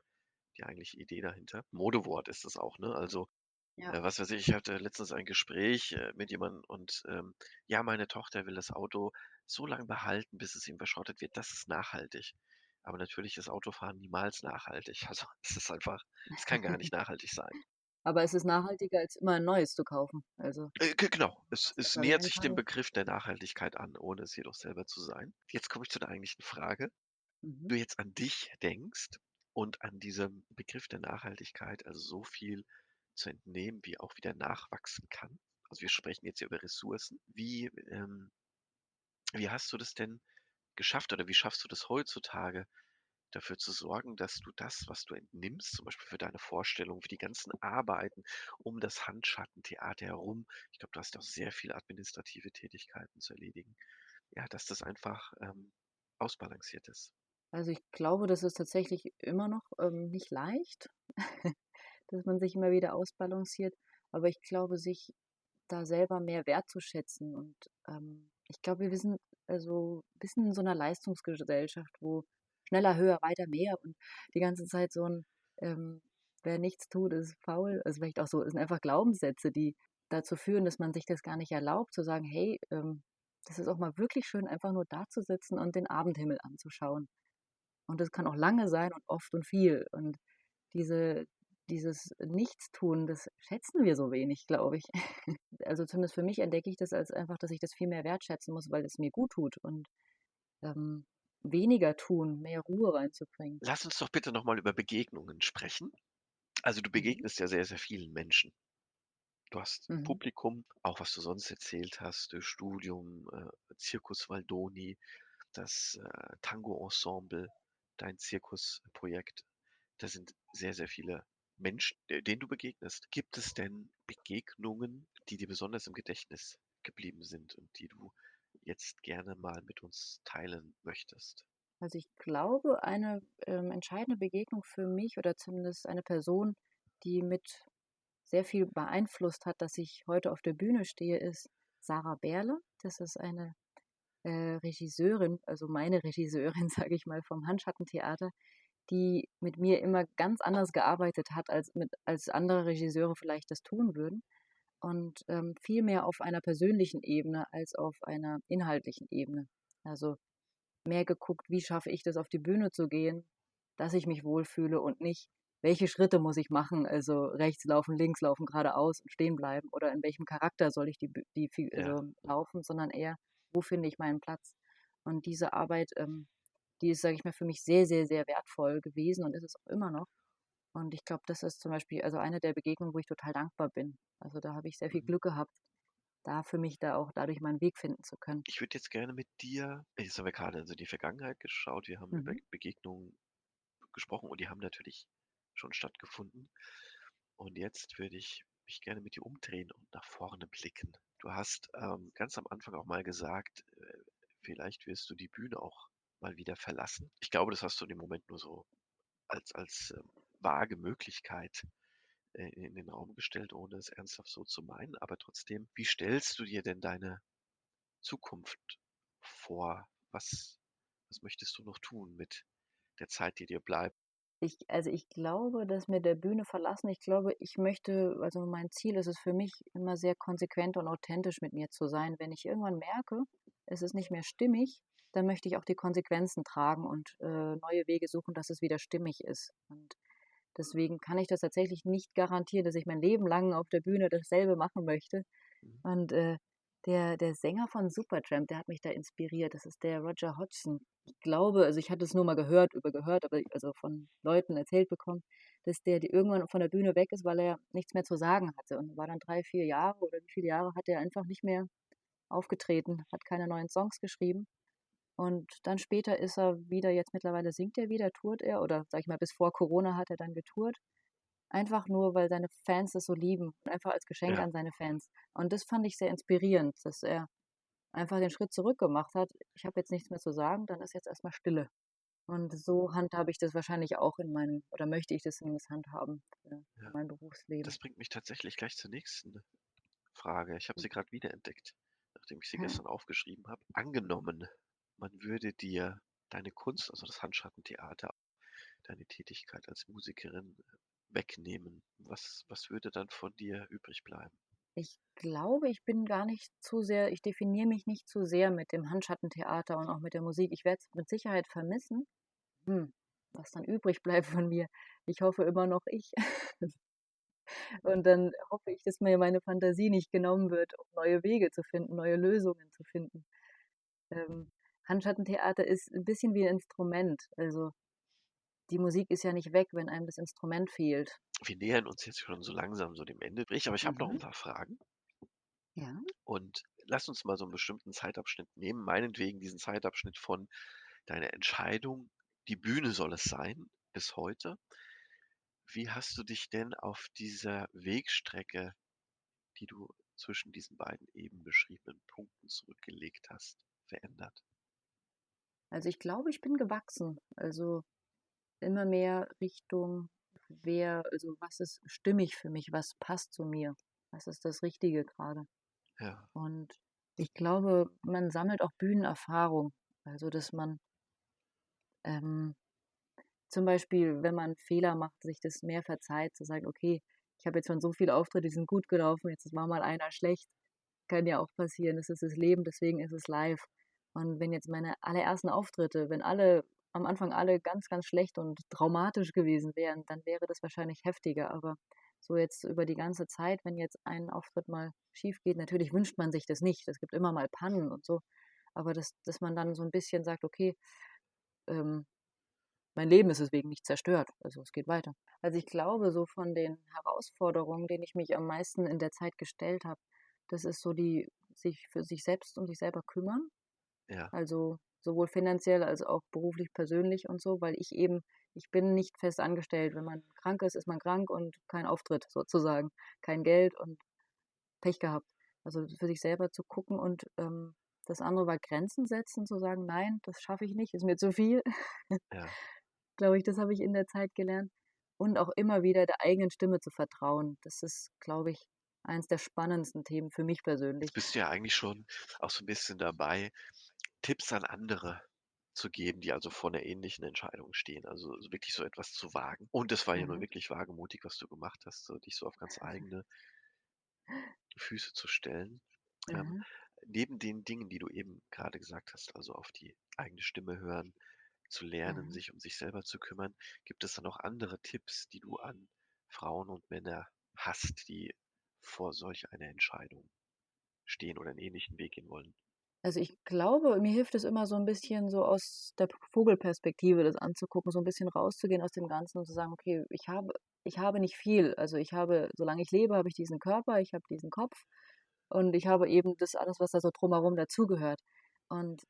B: die eigentliche Idee dahinter. Modewort ist das auch, ne? Also,
C: Ja.
B: äh, was weiß ich, ich hatte letztens ein Gespräch, äh, mit jemandem und, ähm, ja, meine Tochter will das Auto so lang behalten, bis es ihm verschrottet wird. Das ist nachhaltig. Aber natürlich ist Autofahren niemals nachhaltig. Also, es ist einfach es kann gar nicht nachhaltig sein.
C: Aber es ist nachhaltiger, als immer 'n neues zu kaufen. Also
B: Äh, ge genau. Es es nähert sich dem. Begriff der Nachhaltigkeit an, ohne es jedoch selber zu sein. Jetzt komme ich zu der eigentlichen Frage.
C: Mhm.
B: Du jetzt an dich denkst und an diesem Begriff der Nachhaltigkeit, also, so viel zu entnehmen, wie auch wieder nachwachsen kann. Also, wir sprechen jetzt hier über Ressourcen. Wie, ähm wie hast du das denn geschafft oder wie schaffst du das heutzutage, dafür zu sorgen, dass du das, was du entnimmst, zum Beispiel für deine Vorstellung, für die ganzen Arbeiten um das Handschattentheater herum ich glaube, du hast auch sehr viele administrative Tätigkeiten zu erledigen. Ja, dass das einfach, ähm, ausbalanciert ist?
C: Also, ich glaube, das ist tatsächlich immer noch, ähm, nicht leicht, dass man sich immer wieder ausbalanciert. Aber ich glaube, sich da selber mehr wertzuschätzen und, ähm, ich glaube, wir sind also, bisschen in so 'ner Leistungsgesellschaft, wo schneller, höher, weiter, mehr und die ganze Zeit so 'n, ähm: „Wer nichts tut, ist faul.“ Also, vielleicht auch so sind einfach Glaubenssätze, die dazu führen, dass man sich das gar nicht erlaubt zu sagen: „Hey, ähm, das ist auch mal wirklich schön, einfach nur dazusitzen und den Abendhimmel anzuschauen.“ Und das kann auch lange sein und oft und viel. Und diese dieses Nichtstun, das schätzen wir so wenig, glaube ich. Also, zumindest für mich entdecke ich das als einfach, dass ich das viel mehr wertschätzen muss, weil es mir guttut und, ähm, weniger tun, mehr Ruhe reinzubringen.
B: Lass uns doch bitte noch mal über Begegnungen sprechen. Also, du
C: Mhm.
B: begegnest ja sehr, sehr vielen Menschen. Du hast
C: Mhm.
B: Publikum, auch was du sonst erzählt hast, äh, Studium, äh, Circus Waldoni, das, äh, Tango-Ensemble, dein Zirkusprojekt. Da sind sehr, sehr viele Menschen, de denen du begegnest. Gibt es denn Begegnungen, die dir besonders im Gedächtnis geblieben sind und die du jetzt gerne mal mit uns teilen möchtest?
C: Also, ich glaube, eine, ähm, entscheidende Begegnung für mich oder zumindest eine Person, die mit sehr viel beeinflusst hat, dass ich heute auf der Bühne stehe, ist Sarah Berle. Das ist eine, äh, Regisseurin, also, meine Regisseurin, sage ich mal, vom Handschattentheater, die mit mir immer ganz anders gearbeitet hat, als mit als andere Regisseure vielleicht das tun würden und, ähm, viel mehr auf einer persönlichen Ebene als auf einer inhaltlichen Ebene. Also, mehr geguckt, wie schaffe ich das, auf die Bühne zu gehen, dass ich mich wohlfühle und nicht, welche Schritte muss ich machen, also, rechts laufen, links laufen, geradeaus und stehen bleiben oder in welchem Charakter soll ich die die Fi
B: Ja.
C: also, laufen, sondern eher, wo finde ich meinen Platz? Und diese Arbeit, ähm, die ist, sage ich mal, für mich sehr, sehr, sehr wertvoll gewesen und ist es auch immer noch. Und ich glaube, das ist zum Beispiel also, eine der Begegnungen, wo ich total dankbar bin. Also, da habe ich sehr viel
B: Mhm.
C: Glück gehabt, da für mich da auch dadurch meinen Weg finden zu können.
B: Ich würde jetzt gerne mit dir jetzt haben wir grade so in die Vergangenheit geschaut. Wir haben über
C: Mhm.
B: Begegnungen gesprochen und die haben natürlich schon stattgefunden. Und jetzt würde ich mich gerne mit dir umdrehen und nach vorne blicken. Du hast, ähm, ganz am Anfang auch mal gesagt, äh, vielleicht wirst du die Bühne auch mal wieder verlassen. Ich glaube, das hast du dem Moment nur so als, als ähm, vage Möglichkeit äh, in den Raum gestellt, ohne es ernsthaft so zu meinen. Aber trotzdem, wie stellst du dir denn deine Zukunft vor? Was, was möchtest du noch tun mit der Zeit, die dir bleibt?
C: Ich, also ich glaube, dass mir der Bühne verlassen, ich glaube, ich möchte, also mein Ziel ist es für mich, immer sehr konsequent und authentisch mit mir zu sein. Wenn ich irgendwann merke, es ist nicht mehr stimmig, dann möchte ich auch die Konsequenzen tragen und äh, neue Wege suchen, dass es wieder stimmig ist. Und deswegen kann ich das tatsächlich nicht garantieren, dass ich mein Leben lang auf der Bühne dasselbe machen möchte.
B: Mhm.
C: Und äh, der, der Sänger von Supertramp, der hat mich da inspiriert. Das ist der Roger Hodgson. Ich glaube, also ich hatte es nur mal gehört, übergehört, aber also von Leuten erzählt bekommen, dass der die irgendwann von der Bühne weg ist, weil er nichts mehr zu sagen hatte. Und war dann drei, vier Jahre oder wie viele Jahre hat er einfach nicht mehr aufgetreten, hat keine neuen Songs geschrieben. Und dann später ist er wieder, jetzt mittlerweile singt er wieder, tourt er, oder sag ich mal, bis vor Corona hat er dann getourt. Einfach nur, weil seine Fans es so lieben. Einfach als Geschenk
B: Ja.
C: an seine Fans. Und das fand ich sehr inspirierend, dass er einfach den Schritt zurück gemacht hat. Ich habe jetzt nichts mehr zu sagen, dann ist jetzt erstmal Stille. Und so handhabe ich das wahrscheinlich auch in meinem, oder möchte ich das zumindest handhaben für
B: Ja.
C: mein Berufsleben.
B: Das bringt mich tatsächlich gleich zur nächsten Frage. Ich habe sie gerade wiederentdeckt, nachdem ich sie
C: Ja.
B: gestern aufgeschrieben habe. Angenommen, man würde dir deine Kunst, also das Handschattentheater, deine Tätigkeit als Musikerin äh, wegnehmen. Was, was würde dann von dir übrig bleiben?
C: Ich glaube, ich bin gar nicht zu sehr, ich definiere mich nicht zu sehr mit dem Handschattentheater und auch mit der Musik. Ich werde es mit Sicherheit vermissen. Hm, was dann übrig bleibt von mir. Ich hoffe immer noch ich. Und dann hoffe ich, dass mir meine Fantasie nicht genommen wird, um neue Wege zu finden, neue Lösungen zu finden. Ähm, Handschattentheater ist ein bisschen wie ein Instrument. Also die Musik ist ja nicht weg, wenn einem das Instrument fehlt.
B: Wir nähern uns jetzt schon so langsam so dem Ende, aber ich habe noch ein
C: Mhm.
B: paar Fragen.
C: Ja.
B: Und lass uns mal so einen bestimmten Zeitabschnitt nehmen, meinetwegen diesen Zeitabschnitt von deiner Entscheidung, die Bühne soll es sein, bis heute. Wie hast du dich denn auf dieser Wegstrecke, die du zwischen diesen beiden eben beschriebenen Punkten zurückgelegt hast, verändert?
C: Also ich glaube, ich bin gewachsen. Also immer mehr Richtung, wer, also was ist stimmig für mich, was passt zu mir, was ist das Richtige gerade.
B: Ja,
C: Und ich glaube, man sammelt auch Bühnenerfahrung. Also dass man ähm, zum Beispiel, wenn man Fehler macht, sich das mehr verzeiht, zu sagen, okay, ich habe jetzt schon so viele Auftritte, die sind gut gelaufen, jetzt ist mal mal einer schlecht. Kann ja auch passieren, das ist das Leben, deswegen ist es live. Und wenn jetzt meine allerersten Auftritte, wenn alle am Anfang alle ganz, ganz schlecht und traumatisch gewesen wären, dann wäre das wahrscheinlich heftiger. Aber so jetzt über die ganze Zeit, wenn jetzt ein Auftritt mal schief geht, natürlich wünscht man sich das nicht. Es gibt immer mal Pannen und so. Aber dass, dass man dann so ein bisschen sagt, okay, ähm, mein Leben ist deswegen nicht zerstört. Also es geht weiter. Also ich glaube, so von den Herausforderungen, denen ich mich am meisten in der Zeit gestellt habe, das ist so die, sich für sich selbst um sich selber kümmern.
B: Ja,
C: Also sowohl finanziell als auch beruflich, persönlich und so, weil ich eben, ich bin nicht fest angestellt. Wenn man krank ist, ist man krank und kein Auftritt sozusagen, kein Geld und Pech gehabt. Also für sich selber zu gucken und ähm, das andere war Grenzen setzen, zu sagen, nein, das schaffe ich nicht, ist mir zu viel.
B: ja.
C: Glaube ich, das habe ich in der Zeit gelernt. Und auch immer wieder der eigenen Stimme zu vertrauen. Das ist, glaube ich, eins der spannendsten Themen für mich persönlich.
B: Jetzt bist du ja eigentlich schon auch so ein bisschen dabei, Tipps an andere zu geben, die also vor einer ähnlichen Entscheidung stehen. Also so wirklich so etwas zu wagen. Und das war ja nun
C: Mhm.
B: wirklich wagemutig, was du gemacht hast, so dich so auf ganz eigene Füße zu stellen. Ähm,
C: Mhm.
B: neben den Dingen, die du eben gerade gesagt hast, also auf die eigene Stimme hören, zu lernen,
C: Mhm.
B: sich um sich selber zu kümmern, gibt es dann auch andere Tipps, die du an Frauen und Männer hast, die vor solch einer Entscheidung stehen oder einen ähnlichen Weg gehen wollen?
C: Also ich glaube, mir hilft es immer so ein bisschen so aus der Vogelperspektive das anzugucken, so ein bisschen rauszugehen aus dem Ganzen und zu sagen, okay, ich habe, ich habe nicht viel. Also ich habe, solange ich lebe, habe ich diesen Körper, ich habe diesen Kopf und ich habe eben das alles, was da so drumherum dazugehört. Und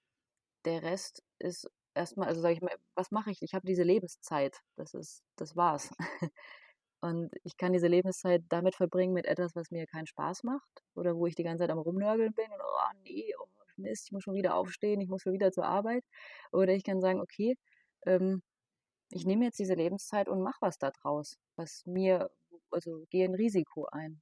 C: der Rest ist erstmal, also sage ich mal, was mache ich? Ich habe diese Lebenszeit. Das ist, das war's. Und ich kann diese Lebenszeit damit verbringen mit etwas, was mir keinen Spaß macht oder wo ich die ganze Zeit am Rumnörgeln bin und oh nee, oh Mist, ich muss schon wieder aufstehen, ich muss schon wieder zur Arbeit. Oder ich kann sagen, okay, ähm, ich nehme jetzt diese Lebenszeit und mache was da draus, was mir, also gehe ein Risiko ein.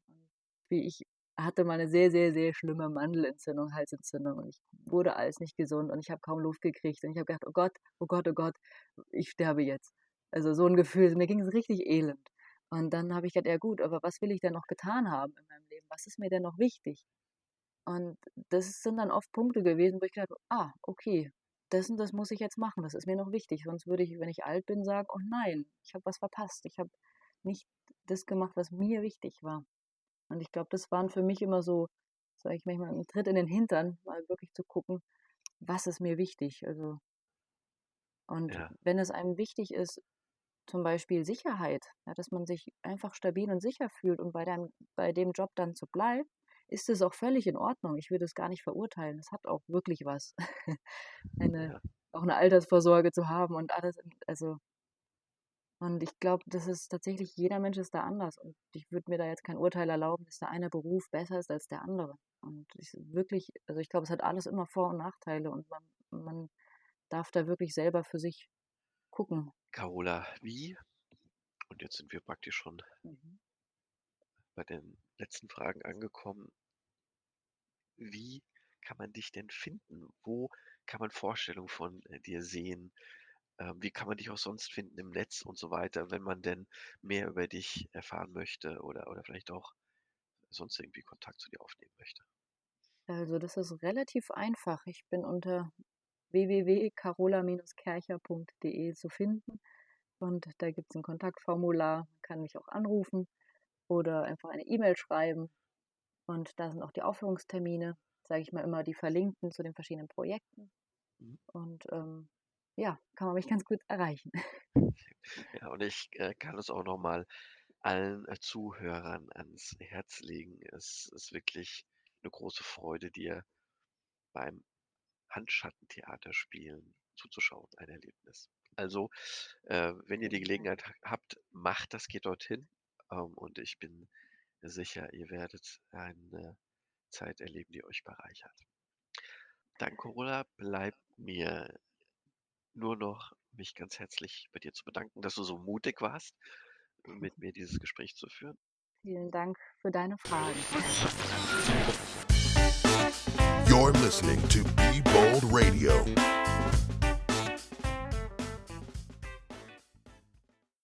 C: Wie ich hatte mal eine sehr, sehr, sehr schlimme Mandelentzündung, Halsentzündung und ich wurde alles nicht gesund und ich habe kaum Luft gekriegt und ich habe gedacht, oh Gott, oh Gott, oh Gott, ich sterbe jetzt. Also so ein Gefühl, mir ging es richtig elend. Und dann habe ich gedacht, ja gut, aber was will ich denn noch getan haben in meinem Leben? Was ist mir denn noch wichtig? Und das sind dann oft Punkte gewesen, wo ich gedacht habe, ah, okay, das und das muss ich jetzt machen, das ist mir noch wichtig. Sonst würde ich, wenn ich alt bin, sagen, oh nein, ich habe was verpasst. Ich habe nicht das gemacht, was mir wichtig war. Und ich glaube, das waren für mich immer so, sage ich manchmal, ein Tritt in den Hintern, mal wirklich zu gucken, was ist mir wichtig. Also und
B: Ja.
C: wenn es einem wichtig ist, zum Beispiel Sicherheit, ja, dass man sich einfach stabil und sicher fühlt und bei, deinem, bei dem Job dann zu bleiben, ist es auch völlig in Ordnung. Ich würde es gar nicht verurteilen. Es hat auch wirklich was, eine,
B: Ja.
C: auch eine Altersvorsorge zu haben und alles. Also, und ich glaube, das ist tatsächlich, jeder Mensch ist da anders. Und ich würde mir da jetzt kein Urteil erlauben, dass der eine Beruf besser ist als der andere. Und ich wirklich, also ich glaube, es hat alles immer Vor- und Nachteile und man, man darf da wirklich selber für sich gucken.
B: Carola, wie? Und jetzt sind wir praktisch schon
C: Mhm.
B: Bei den letzten Fragen angekommen. Wie kann man dich denn finden? Wo kann man Vorstellungen von äh, dir sehen? Ähm, wie kann man dich auch sonst finden im Netz und so weiter, wenn man denn mehr über dich erfahren möchte oder, oder vielleicht auch sonst irgendwie Kontakt zu dir aufnehmen möchte?
C: Also das ist relativ einfach. Ich bin unter www.carola-kercher.de zu finden und da gibt es ein Kontaktformular. Man kann mich auch anrufen oder einfach eine E-Mail schreiben und da sind auch die Aufführungstermine, sage ich mal immer, die verlinkten zu den verschiedenen Projekten
B: Mhm.
C: und ähm, ja, kann man mich ganz gut erreichen.
B: Ja, und ich äh, kann es auch nochmal allen äh, Zuhörern ans Herz legen. Es ist wirklich eine große Freude, dir beim Handschattentheater spielen zuzuschauen, ein Erlebnis. Also, äh, wenn ihr die. Gelegenheit ha- habt, macht das, geht dorthin. Ähm, und ich bin sicher, ihr werdet eine Zeit erleben, die euch bereichert. Dann, Corolla, bleibt mir nur noch mich ganz herzlich bei dir zu bedanken, dass du so mutig warst, mit mir dieses Gespräch zu führen.
C: Vielen Dank für deine Fragen.
A: You're listening to Be Bold Radio.